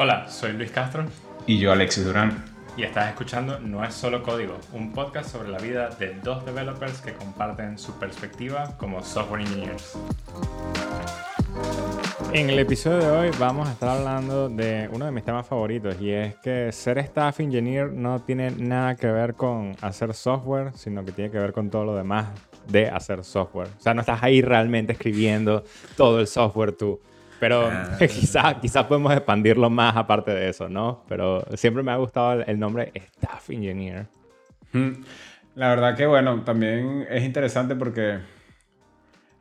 Hola, soy Luis Castro. Y yo, Alexis Durán. Y estás escuchando No es solo código, un podcast sobre la vida de dos developers que comparten su perspectiva como software engineers. En el episodio de hoy vamos a estar hablando de uno de mis temas favoritos y es que ser staff engineer no tiene nada que ver con hacer software, sino que tiene que ver con todo lo demás de hacer software. O sea, no estás ahí realmente escribiendo todo el software tú. Pero ah. quizás quizá podemos expandirlo más aparte de eso, ¿no? Pero siempre me ha gustado el, nombre Staff Engineer. La verdad que, bueno, también es interesante porque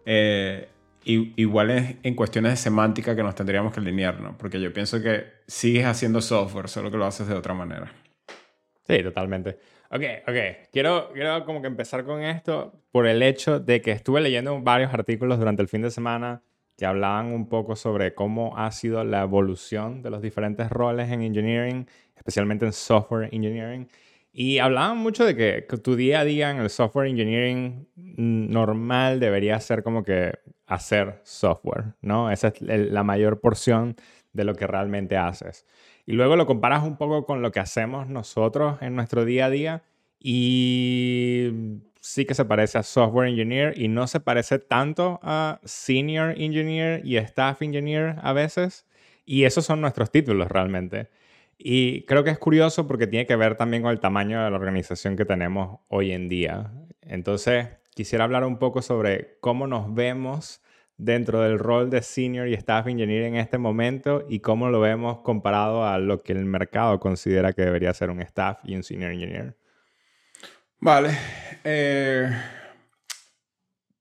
eh, igual es en cuestiones de semántica que nos tendríamos que alinear, ¿no? Porque yo pienso que sigues haciendo software, solo que lo haces de otra manera. Sí, totalmente. Ok, ok. Quiero, quiero como que empezar con esto por el hecho de que estuve leyendo varios artículos durante el fin de semana que hablaban un poco sobre cómo ha sido la evolución de los diferentes roles en engineering, especialmente en software engineering. Y hablaban mucho de que tu día a día en el software engineering normal debería ser como que hacer software, ¿no? Esa es la mayor porción de lo que realmente haces. Y luego lo comparas un poco con lo que hacemos nosotros en nuestro día a día y sí que se parece a software engineer y no se parece tanto a senior engineer y staff engineer a veces. Y esos son nuestros títulos realmente. Y creo que es curioso porque tiene que ver también con el tamaño de la organización que tenemos hoy en día. Entonces, quisiera hablar un poco sobre cómo nos vemos dentro del rol de senior y staff engineer en este momento y cómo lo vemos comparado a lo que el mercado considera que debería ser un staff y un senior engineer. Vale. Eh,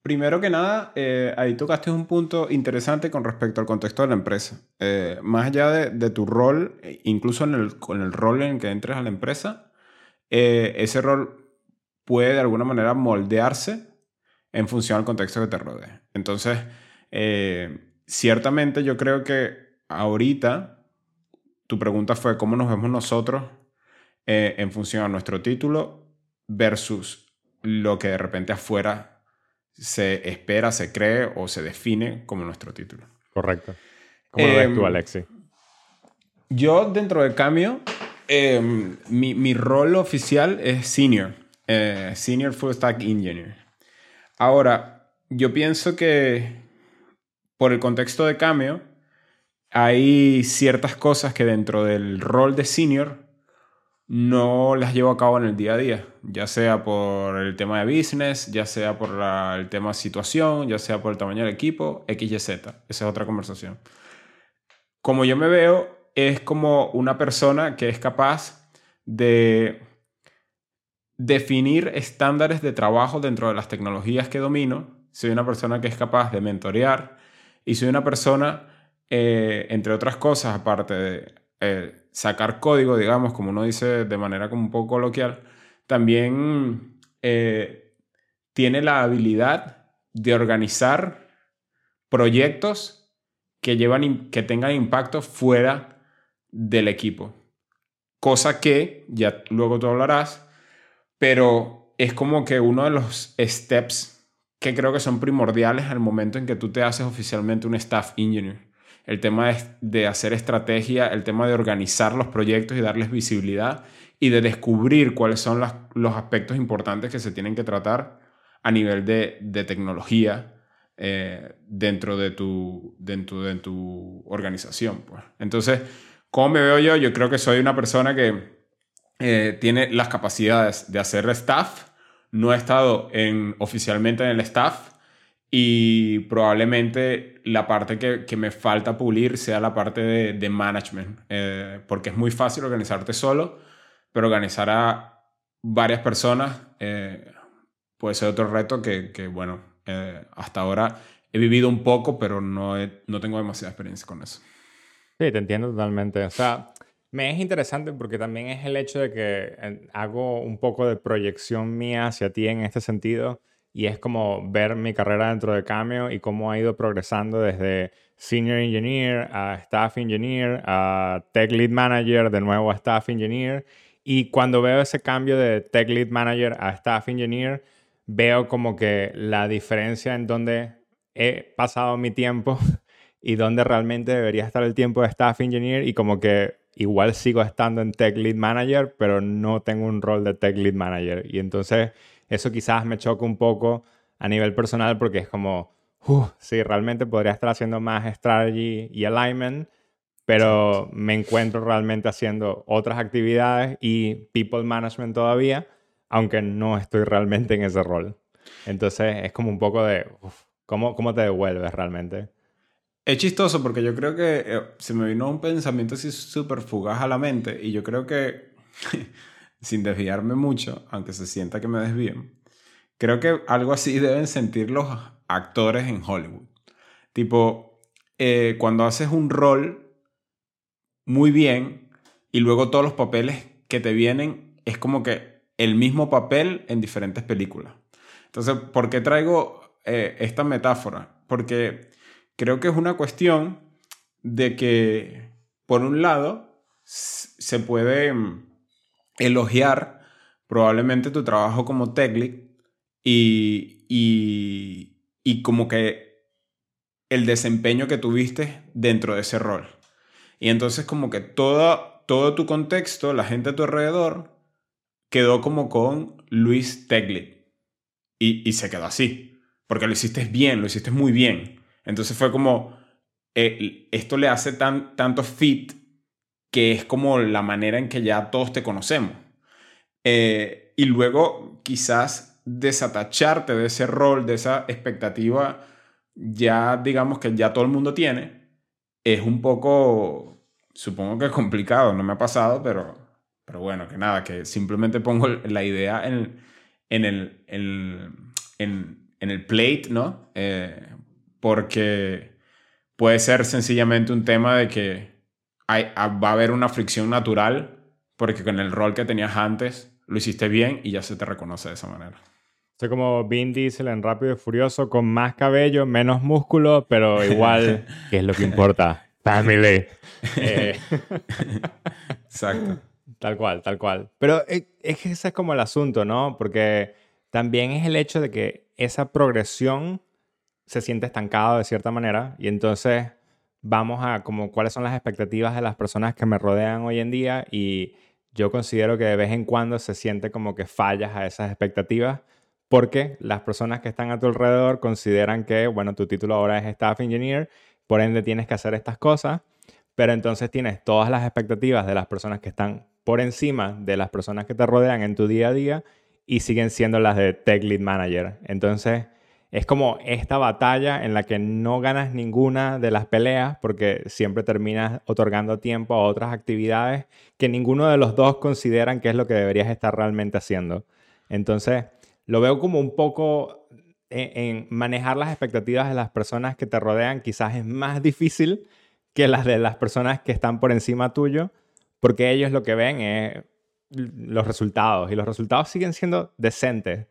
primero que nada, eh, ahí tocaste un punto interesante con respecto al contexto de la empresa. Eh, más allá de, tu rol, incluso en el, con el rol en el que entres a la empresa, ese rol puede de alguna manera moldearse en función al contexto que te rodee. Entonces, ciertamente yo creo que ahorita tu pregunta fue cómo nos vemos nosotros en función a nuestro título versus lo que de repente afuera se espera, se cree o se define como nuestro título. Correcto. ¿Cómo lo ves tú, em, Alexi? Yo, dentro de Cameo, em, mi, rol oficial es Senior. Eh, senior Full Stack Engineer. Ahora, yo pienso que por el contexto de Cameo, hay ciertas cosas que dentro del rol de Senior no las llevo a cabo en el día a día, ya sea por el tema de business, ya sea por el tema situación, ya sea por el tamaño del equipo, X, Y, Z. Esa es otra conversación. Como yo me veo, es como una persona que es capaz de definir estándares de trabajo dentro de las tecnologías que domino. Soy una persona que es capaz de mentorear y soy una persona, eh, entre otras cosas, aparte de eh, sacar código, digamos, como uno dice de manera como un poco coloquial, también eh, tiene la habilidad de organizar proyectos que, llevan, que tengan impacto fuera del equipo. Cosa que, ya luego tú hablarás, pero es como que uno de los steps que creo que son primordiales al momento en que tú te haces oficialmente un staff engineer el tema de, hacer estrategia, el tema de organizar los proyectos y darles visibilidad y de descubrir cuáles son los aspectos importantes que se tienen que tratar a nivel de, tecnología eh, dentro, de tu, dentro de tu organización. Pues. Entonces, ¿cómo me veo yo? Yo creo que soy una persona que eh, tiene las capacidades de hacer staff. No he estado en, oficialmente en el staff, y probablemente la parte que, me falta pulir sea la parte de, management, eh, porque es muy fácil organizarte solo, pero organizar a varias personas eh, puede ser otro reto que, bueno, eh, hasta ahora he vivido un poco, pero no, no tengo demasiada experiencia con eso. Sí, te entiendo totalmente. O sea, me es interesante porque también es el hecho de que hago un poco de proyección mía hacia ti en este sentido y es como ver mi carrera dentro de Cameo y cómo ha ido progresando desde Senior Engineer a Staff Engineer a Tech Lead Manager, de nuevo a Staff Engineer. Y cuando veo ese cambio de Tech Lead Manager a Staff Engineer, veo como que la diferencia en donde he pasado mi tiempo y dónde realmente debería estar el tiempo de staff engineer y como que igual sigo estando en tech lead manager, pero no tengo un rol de tech lead manager. Y entonces eso quizás me choca un poco a nivel personal porque es como, uh, sí, realmente podría estar haciendo más strategy y alignment, pero me encuentro realmente haciendo otras actividades y people management todavía, aunque no estoy realmente en ese rol. Entonces es como un poco de, ¿cómo, ¿cómo te devuelves realmente? Es chistoso porque yo creo que eh, se me vino un pensamiento así súper fugaz a la mente y yo creo que, sin desviarme mucho, aunque se sienta que me desvíen, creo que algo así deben sentir los actores en Hollywood. Tipo, eh, cuando haces un rol muy bien y luego todos los papeles que te vienen es como que el mismo papel en diferentes películas. Entonces, ¿por qué traigo eh, esta metáfora? Porque creo que es una cuestión de que, por un lado, se puede mm, elogiar probablemente tu trabajo como tech y, y, y como que el desempeño que tuviste dentro de ese rol. Y entonces como que todo, todo tu contexto, la gente a tu alrededor, quedó como con Luis Teglit. Y, y se quedó así. Porque lo hiciste bien, lo hiciste muy bien. Entonces fue como, eh, esto le hace tan, tanto fit que es como la manera en que ya todos te conocemos. Eh, y luego quizás desatacharte de ese rol, de esa expectativa, ya digamos que ya todo el mundo tiene, es un poco, supongo que complicado, no me ha pasado, pero, pero bueno, que nada, que simplemente pongo la idea en, en, el, en, el plate, ¿no? Eh, porque puede ser sencillamente un tema de que hay, ah, va a haber una fricción natural porque con el rol que tenías antes lo hiciste bien y ya se te reconoce de esa manera. Soy como Vin Diesel en Rápido y Furioso con más cabello, menos músculo, pero igual, ¿qué es lo que importa? Family. Eh, Exacto. Tal cual, tal cual. Pero eh, es que ese es como el asunto, ¿no? Porque también es el hecho de que esa progresión se siente estancado de cierta manera. Y entonces vamos a como cuáles son las expectativas de las personas que me rodean hoy en día y yo considero que de vez en cuando se siente como que fallas a esas expectativas porque las personas que están a tu alrededor consideran que, bueno, tu título ahora es Staff Engineer, por ende tienes que hacer estas cosas, pero entonces tienes todas las expectativas de las personas que están por encima de las personas que te rodean en tu día a día y siguen siendo las de Tech Lead Manager. Entonces, es como esta batalla en la que no ganas ninguna de las peleas porque siempre terminas otorgando tiempo a otras actividades que ninguno de los dos consideran que es lo que deberías estar realmente haciendo. Entonces, lo veo como un poco en, en manejar las expectativas de las personas que te rodean quizás es más difícil que las de las personas que están por encima tuyo porque ellos lo que ven es los resultados y los resultados siguen siendo decentes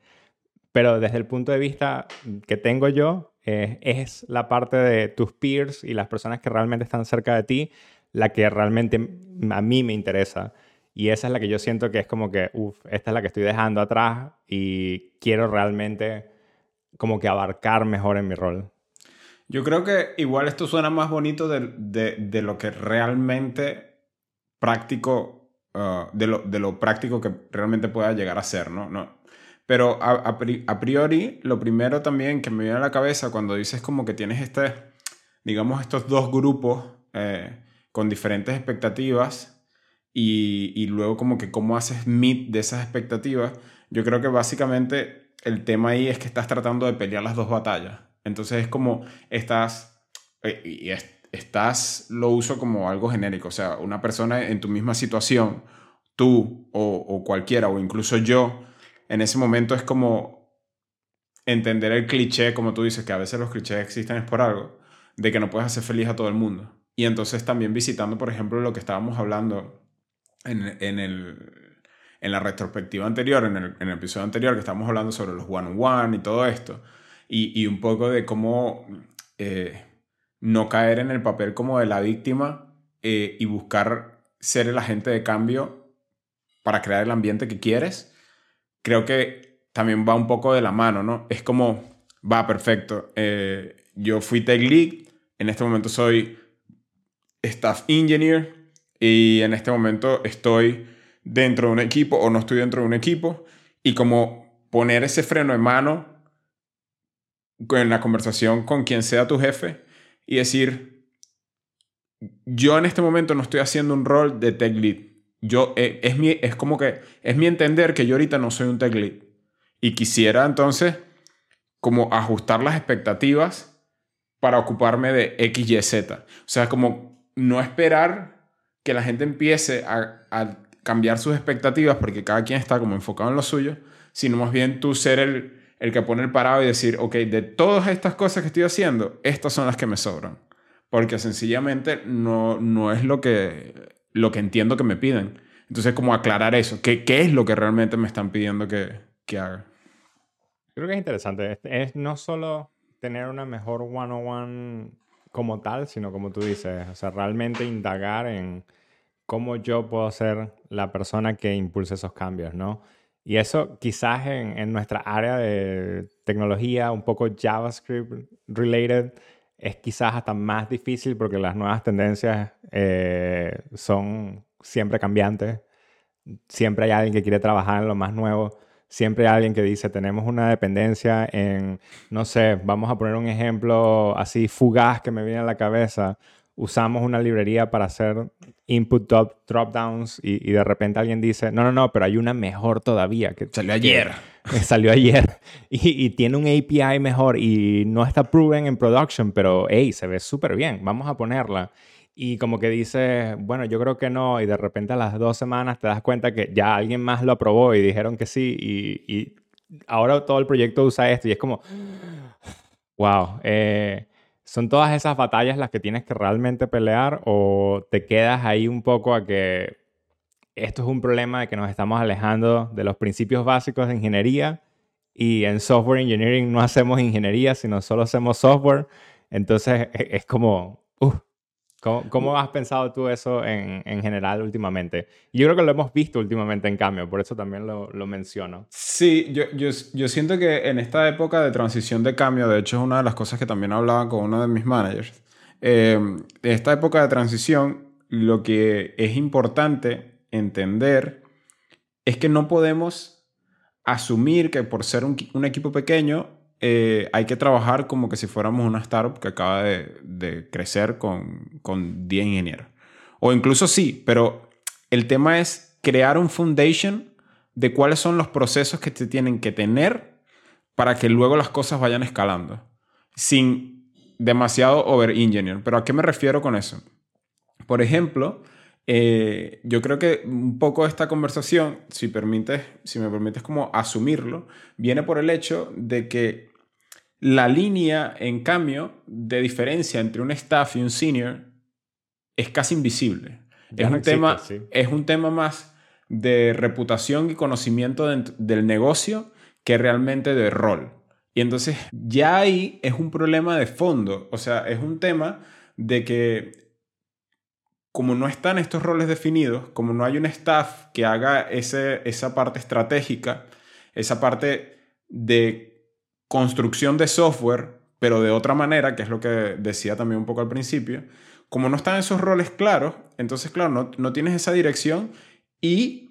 pero desde el punto de vista que tengo yo, eh, es la parte de tus peers y las personas que realmente están cerca de ti la que realmente a mí me interesa. Y esa es la que yo siento que es como que, uff, esta es la que estoy dejando atrás y quiero realmente como que abarcar mejor en mi rol. Yo creo que igual esto suena más bonito de, de, lo que realmente práctico, uh, de, lo, de, lo, práctico que realmente pueda llegar a ser, no pero a, priori, lo primero también que me viene a la cabeza cuando dices como que tienes este, digamos, estos dos grupos eh, con diferentes expectativas y, y, luego como que cómo haces meet de esas expectativas, yo creo que básicamente el tema ahí es que estás tratando de pelear las dos batallas. Entonces es como estás, eh, y estás, lo uso como algo genérico, o sea, una persona en tu misma situación, tú o, o cualquiera, o incluso yo, en ese momento es como entender el cliché, como tú dices, que a veces los clichés existen es por algo, de que no puedes hacer feliz a todo el mundo. Y entonces también visitando, por ejemplo, lo que estábamos hablando en, en, el, en la retrospectiva anterior, en el, episodio anterior, que estábamos hablando sobre los one-on-one y todo esto, y, y, un poco de cómo eh, no caer en el papel como de la víctima eh, y buscar ser el agente de cambio para crear el ambiente que quieres creo que también va un poco de la mano, ¿no? Es como, va, perfecto, eh, yo fui tech lead, en este momento soy staff engineer y en este momento estoy dentro de un equipo o no estoy dentro de un equipo y como poner ese freno de mano en la conversación con quien sea tu jefe y decir, yo en este momento no estoy haciendo un rol de tech lead. Yo, eh, es, mi, es como que es mi entender que yo ahorita no soy un tech lead. Y quisiera entonces como ajustar las expectativas para ocuparme de X, Y, Z. O sea, como no esperar que la gente empiece a, cambiar sus expectativas porque cada quien está como enfocado en lo suyo, sino más bien tú ser el, el que pone el parado y decir, ok, de todas estas cosas que estoy haciendo, estas son las que me sobran. Porque sencillamente no, no es lo que, lo que entiendo que me piden. Entonces, como aclarar eso, ¿qué, qué es lo que realmente me están pidiendo que, que haga? Creo que es interesante. Es, no solo tener una mejor one-on-one como tal, sino como tú dices, o sea, realmente indagar en cómo yo puedo ser la persona que impulse esos cambios, ¿no? Y eso quizás en, en, nuestra área de tecnología, un poco JavaScript related, es quizás hasta más difícil porque las nuevas tendencias eh, son siempre cambiantes. Siempre hay alguien que quiere trabajar en lo más nuevo. Siempre hay alguien que dice, tenemos una dependencia en, no sé, vamos a poner un ejemplo así fugaz que me viene a la cabeza usamos una librería para hacer input drop, downs y, de repente alguien dice, no, no, no, pero hay una mejor todavía. Que, salió ayer. salió ayer y, tiene un API mejor y no está proven en production, pero hey, se ve súper bien, vamos a ponerla. Y como que dice, bueno, yo creo que no, y de repente a las dos semanas te das cuenta que ya alguien más lo aprobó y dijeron que sí, y, y ahora todo el proyecto usa esto, y es como, wow. Eh, ¿Son todas esas batallas las que tienes que realmente pelear o te quedas ahí un poco a que esto es un problema de que nos estamos alejando de los principios básicos de ingeniería y en software engineering no hacemos ingeniería, sino solo hacemos software? Entonces e-, es como, ¿Cómo, has pensado tú eso en, general últimamente? Yo creo que lo hemos visto últimamente en cambio, por eso también lo, menciono. Sí, yo, yo, yo, siento que en esta época de transición de cambio, de hecho es una de las cosas que también hablaba con uno de mis managers, eh, en esta época de transición lo que es importante entender es que no podemos asumir que por ser un, un equipo pequeño eh, hay que trabajar como que si fuéramos una startup que acaba de, crecer con, con 10 ingenieros. O incluso sí, pero el tema es crear un foundation de cuáles son los procesos que se tienen que tener para que luego las cosas vayan escalando, sin demasiado over-engineer. Pero ¿a qué me refiero con eso? Por ejemplo, eh, yo creo que un poco esta conversación, si, permites, si me permites como asumirlo, viene por el hecho de que la línea, en cambio, de diferencia entre un staff y un senior es casi invisible. es, un tema, es un tema más de reputación y conocimiento del negocio que realmente de rol. Y entonces ya ahí es un problema de fondo, o sea, es un tema de que como no están estos roles definidos, como no hay un staff que haga ese, esa parte estratégica, esa parte de construcción de software, pero de otra manera, que es lo que decía también un poco al principio, como no están esos roles claros, entonces, claro, no, no tienes esa dirección y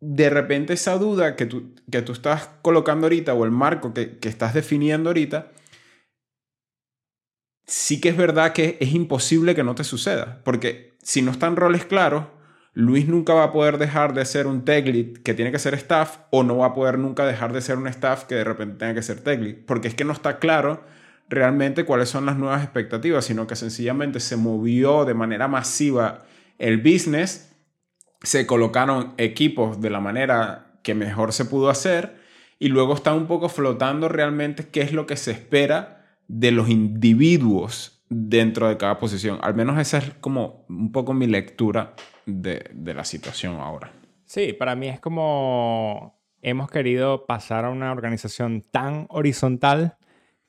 de repente esa duda que tú, que tú estás colocando ahorita o el marco que, que estás definiendo ahorita, sí que es verdad que es imposible que no te suceda, porque si no están roles claros, Luis nunca va a poder dejar de ser un tech lead que tiene que ser staff o no va a poder nunca dejar de ser un staff que de repente tenga que ser tech lead, porque es que no está claro realmente cuáles son las nuevas expectativas, sino que sencillamente se movió de manera masiva el business, se colocaron equipos de la manera que mejor se pudo hacer y luego está un poco flotando realmente qué es lo que se espera de los individuos dentro de cada posición. Al menos esa es como un poco mi lectura de, la situación ahora. Sí, para mí es como hemos querido pasar a una organización tan horizontal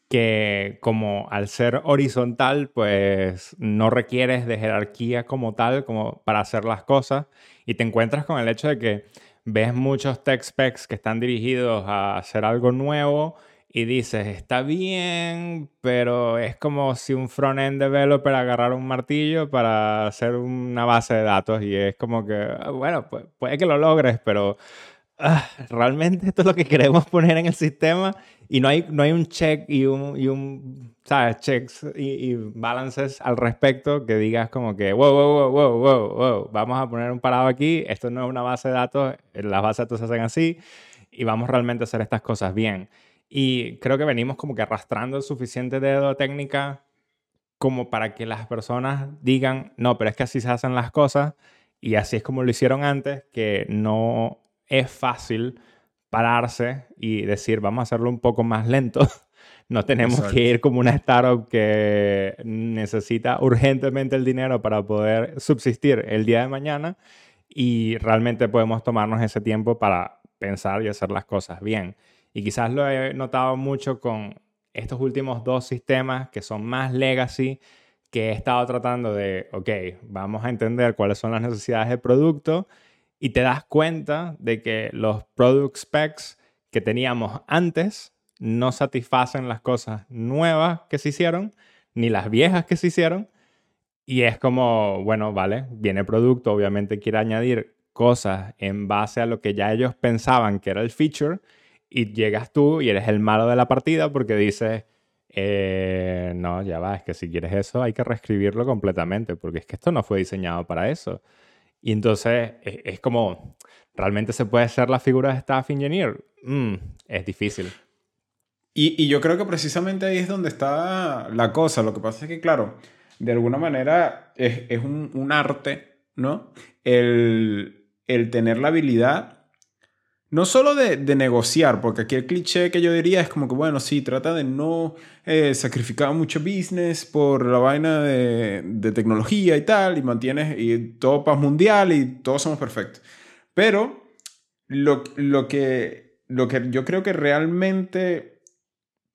que como al ser horizontal, pues no requieres de jerarquía como tal, como para hacer las cosas, y te encuentras con el hecho de que ves muchos tech specs que están dirigidos a hacer algo nuevo y dices, está bien, pero es como si un front-end developer agarrara un martillo para hacer una base de datos y es como que, ah, bueno, pues, puede que lo logres, pero ah, realmente esto es lo que queremos poner en el sistema y no hay, no hay un check y un, y un ¿sabes? Checks y, y, balances al respecto que digas como que, wow, wow, wow, wow, wow, wow, vamos a poner un parado aquí, esto no es una base de datos, las bases de datos se hacen así y vamos realmente a hacer estas cosas bien. Y creo que venimos como que arrastrando el suficiente dedo técnica como para que las personas digan, no, pero es que así se hacen las cosas y así es como lo hicieron antes, que no es fácil pararse y decir, vamos a hacerlo un poco más lento. No tenemos que ir como una startup que necesita urgentemente el dinero para poder subsistir el día de mañana y realmente podemos tomarnos ese tiempo para pensar y hacer las cosas bien. Y quizás lo he notado mucho con estos últimos dos sistemas que son más legacy, que he estado tratando de, ok, vamos a entender cuáles son las necesidades del producto y te das cuenta de que los product specs que teníamos antes no satisfacen las cosas nuevas que se hicieron, ni las viejas que se hicieron. Y es como, bueno, vale, viene producto, obviamente quiere añadir cosas en base a lo que ya ellos pensaban que era el feature y llegas tú y eres el malo de la partida porque dices, eh, no, ya va, es que si quieres eso hay que reescribirlo completamente porque es que esto no fue diseñado para eso. Y entonces es, como, ¿realmente se puede ser la figura de staff engineer? Mm, es difícil. Y, y, yo creo que precisamente ahí es donde está la cosa. Lo que pasa es que, claro, de alguna manera es, es un, un, arte, ¿no? El, el tener la habilidad no solo de, negociar, porque aquí el cliché que yo diría es como que, bueno, sí, trata de no eh, sacrificar mucho business por la vaina de, tecnología y tal, y mantienes y todo paz mundial y todos somos perfectos. Pero lo, lo, que, lo que yo creo que realmente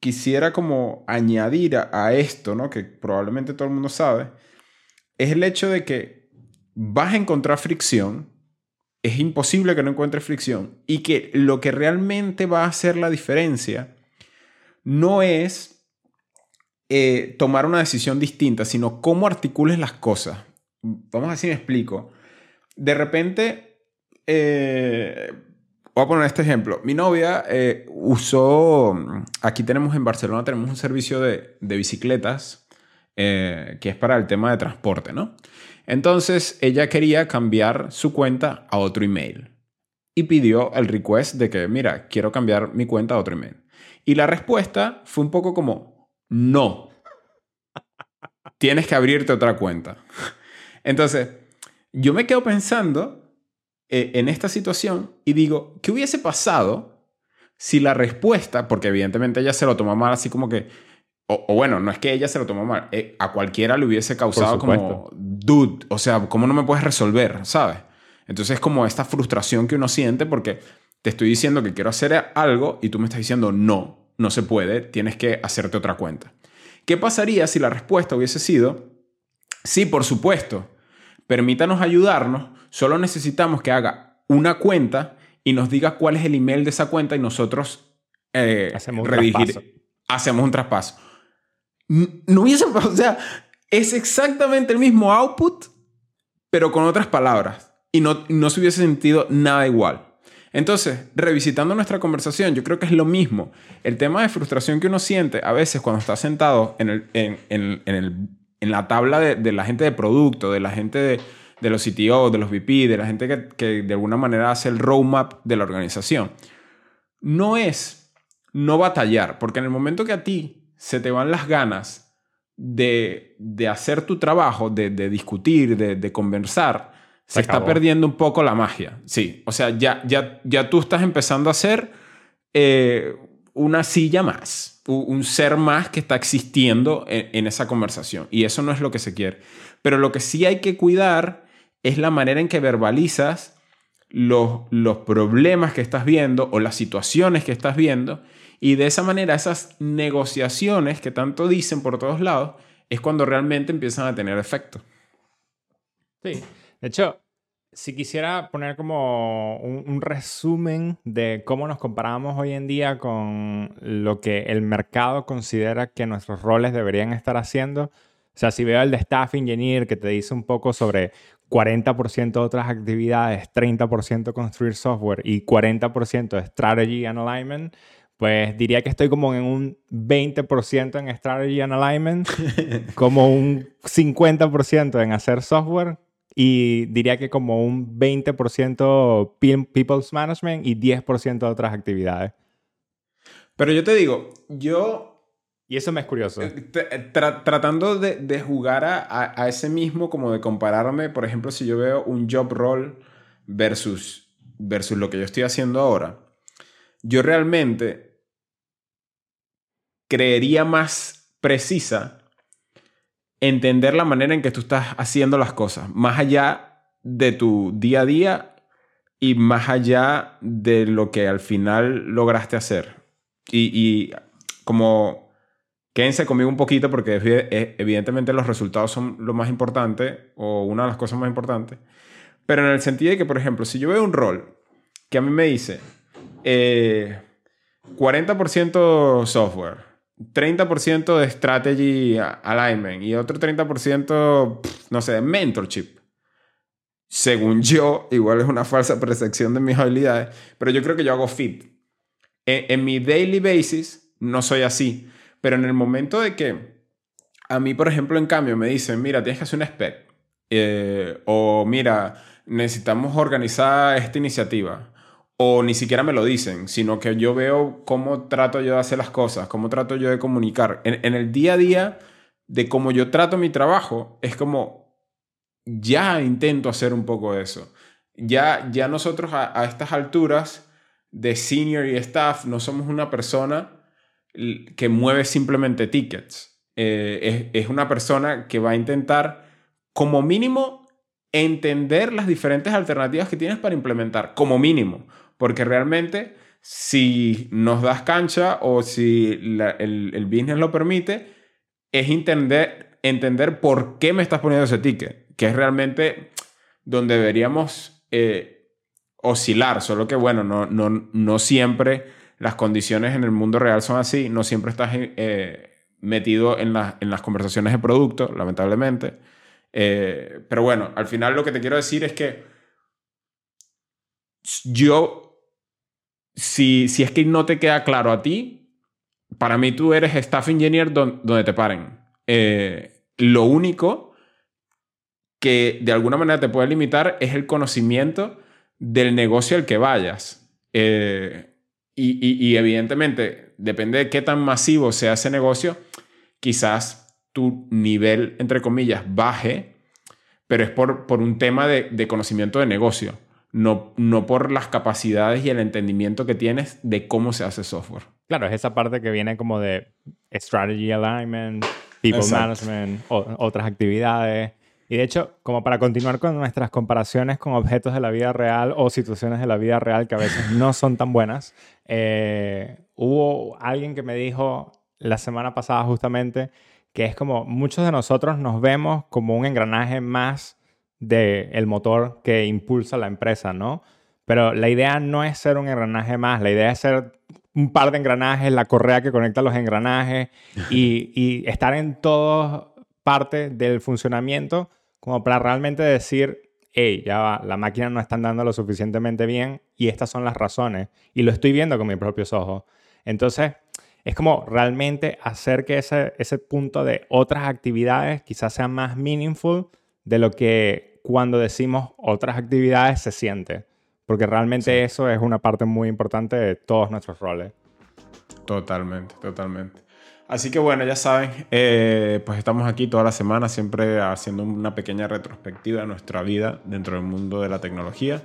quisiera como añadir a, a esto, ¿no? que probablemente todo el mundo sabe, es el hecho de que vas a encontrar fricción es imposible que no encuentres fricción y que lo que realmente va a hacer la diferencia no es eh, tomar una decisión distinta, sino cómo articules las cosas. Vamos a si me explico. De repente, eh, voy a poner este ejemplo. Mi novia eh, usó, aquí tenemos en Barcelona, tenemos un servicio de bicicletas que es para el tema de transporte, ¿no? Entonces ella quería cambiar su cuenta a otro email y pidió el request de que, mira, quiero cambiar mi cuenta a otro email. Y la respuesta fue un poco como, no, tienes que abrirte otra cuenta. Entonces, yo me quedo pensando eh, en esta situación y digo, ¿qué hubiese pasado si la respuesta, porque evidentemente ella se lo tomó mal así como que, o, bueno, no es que ella se lo tomó mal, eh, a cualquiera le hubiese causado como, dude, o sea, ¿cómo no me puedes resolver? ¿Sabes? Entonces es como esta frustración que uno siente porque te estoy diciendo que quiero hacer algo y tú me estás diciendo no, no se puede, tienes que hacerte otra cuenta. ¿Qué pasaría si la respuesta hubiese sido, sí, por supuesto, permítanos ayudarnos, solo necesitamos que haga una cuenta y nos diga cuál es el email de esa cuenta y nosotros eh, hacemos, un hacemos un traspaso no hubiese, o sea, es exactamente el mismo output, pero con otras palabras. Y no, no se hubiese sentido nada igual. Entonces, revisitando nuestra conversación, yo creo que es lo mismo. El tema de frustración que uno siente a veces cuando está sentado en, el, en, en, el, en la tabla de, de, la gente de producto, de la gente de, de los CTO, de los VP, de la gente que, que de alguna manera hace el roadmap de la organización, no es no batallar, porque en el momento que a ti se te van las ganas de, hacer tu trabajo, de, discutir, de, conversar, se, está perdiendo un poco la magia. Sí, o sea, ya, ya, ya tú estás empezando a ser eh, una silla más, un ser más que está existiendo en, esa conversación. Y eso no es lo que se quiere. Pero lo que sí hay que cuidar es la manera en que verbalizas los, los problemas que estás viendo o las situaciones que estás viendo y de esa manera esas negociaciones que tanto dicen por todos lados es cuando realmente empiezan a tener efecto. Sí, de hecho, si quisiera poner como un, resumen de cómo nos comparamos hoy en día con lo que el mercado considera que nuestros roles deberían estar haciendo, o sea, si veo el de staff engineer que te dice un poco sobre 40% de otras actividades, 30% construir software y 40% de strategy and alignment, pues diría que estoy como en un 20% en strategy and alignment, como un 50% en hacer software y diría que como un 20% people's management y 10% de otras actividades. Pero yo te digo, yo... Y eso me es curioso. Eh, eh, tratando de, de jugar a, a, ese mismo, como de compararme, por ejemplo, si yo veo un job role versus, versus lo que yo estoy haciendo ahora, yo realmente creería más precisa entender la manera en que tú estás haciendo las cosas, más allá de tu día a día y más allá de lo que al final lograste hacer. Y, como quédense conmigo un poquito porque evidentemente los resultados son lo más importante o una de las cosas más importantes. Pero en el sentido de que, por ejemplo, si yo veo un rol que a mí me dice 40% eh, software, 30% de strategy alignment y otro 30%, no sé, mentorship. Según yo, igual es una falsa percepción de mis habilidades, pero yo creo que yo hago fit. En, mi daily basis no soy así, pero en el momento de que a mí, por ejemplo, en cambio me dicen, mira, tienes que hacer un spec, eh, o mira, necesitamos organizar esta iniciativa, o ni siquiera me lo dicen, sino que yo veo cómo trato yo de hacer las cosas, cómo trato yo de comunicar. En, el día a día de cómo yo trato mi trabajo, es como ya intento hacer un poco eso. Ya, ya nosotros a, estas alturas de senior y staff no somos una persona que mueve simplemente tickets. Eh, es, es una persona que va a intentar como mínimo entender las diferentes alternativas que tienes para implementar, como mínimo. Porque realmente, si nos das cancha o si el, el, business lo permite, es entender, entender por qué me estás poniendo ese ticket, que es realmente donde deberíamos eh, oscilar. Solo que, bueno, no, no, no siempre las condiciones en el mundo real son así, no siempre estás eh, metido en, en, las conversaciones de producto, lamentablemente. Eh, pero bueno, al final lo que te quiero decir es que yo si, si es que no te queda claro a ti, para mí tú eres staff engineer donde te paren. Eh, lo único que de alguna manera te puede limitar es el conocimiento del negocio al que vayas. Eh, y, y, evidentemente, depende de qué tan masivo sea ese negocio, quizás tu nivel, entre comillas, baje, pero es por, por un tema de, de conocimiento de negocio no, no por las capacidades y el entendimiento que tienes de cómo se hace software. Claro, es esa parte que viene como de strategy alignment, people management, otras actividades. Y de hecho, como para continuar con nuestras comparaciones con objetos de la vida real o situaciones de la vida real que a veces no son tan buenas, eh, hubo alguien que me dijo la semana pasada justamente que es como muchos de nosotros nos vemos como un engranaje más del motor que impulsa la empresa, ¿no? Pero la idea no es ser un engranaje más, la idea es ser un par de engranajes, la correa que conecta los engranajes y, estar en todas partes del funcionamiento como para realmente decir, hey, ya va, la máquina no está andando lo suficientemente bien y estas son las razones. Y lo estoy viendo con mis propios ojos. Entonces, es como realmente hacer que ese, ese punto de otras actividades quizás sea más meaningful de lo que cuando decimos otras actividades se siente, porque realmente eso es una parte muy importante de todos nuestros roles. Totalmente, totalmente. Así que bueno, ya saben, eh, pues estamos aquí toda la semana siempre haciendo una pequeña retrospectiva de nuestra vida dentro del mundo de la tecnología.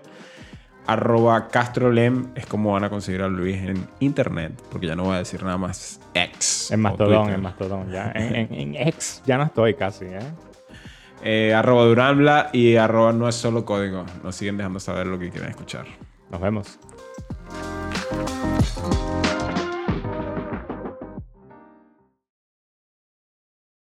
Arroba CastroLem es como van a conseguir a Luis en internet, porque ya no voy a decir nada más ex. En Mastodon, en Mastodon, ya. En, en, en, ex ya no estoy casi, ¿eh? Eh, arroba Duranbla y arroba no es solo código. Nos siguen dejando saber lo que quieren escuchar. Nos vemos.